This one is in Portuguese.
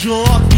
Jô.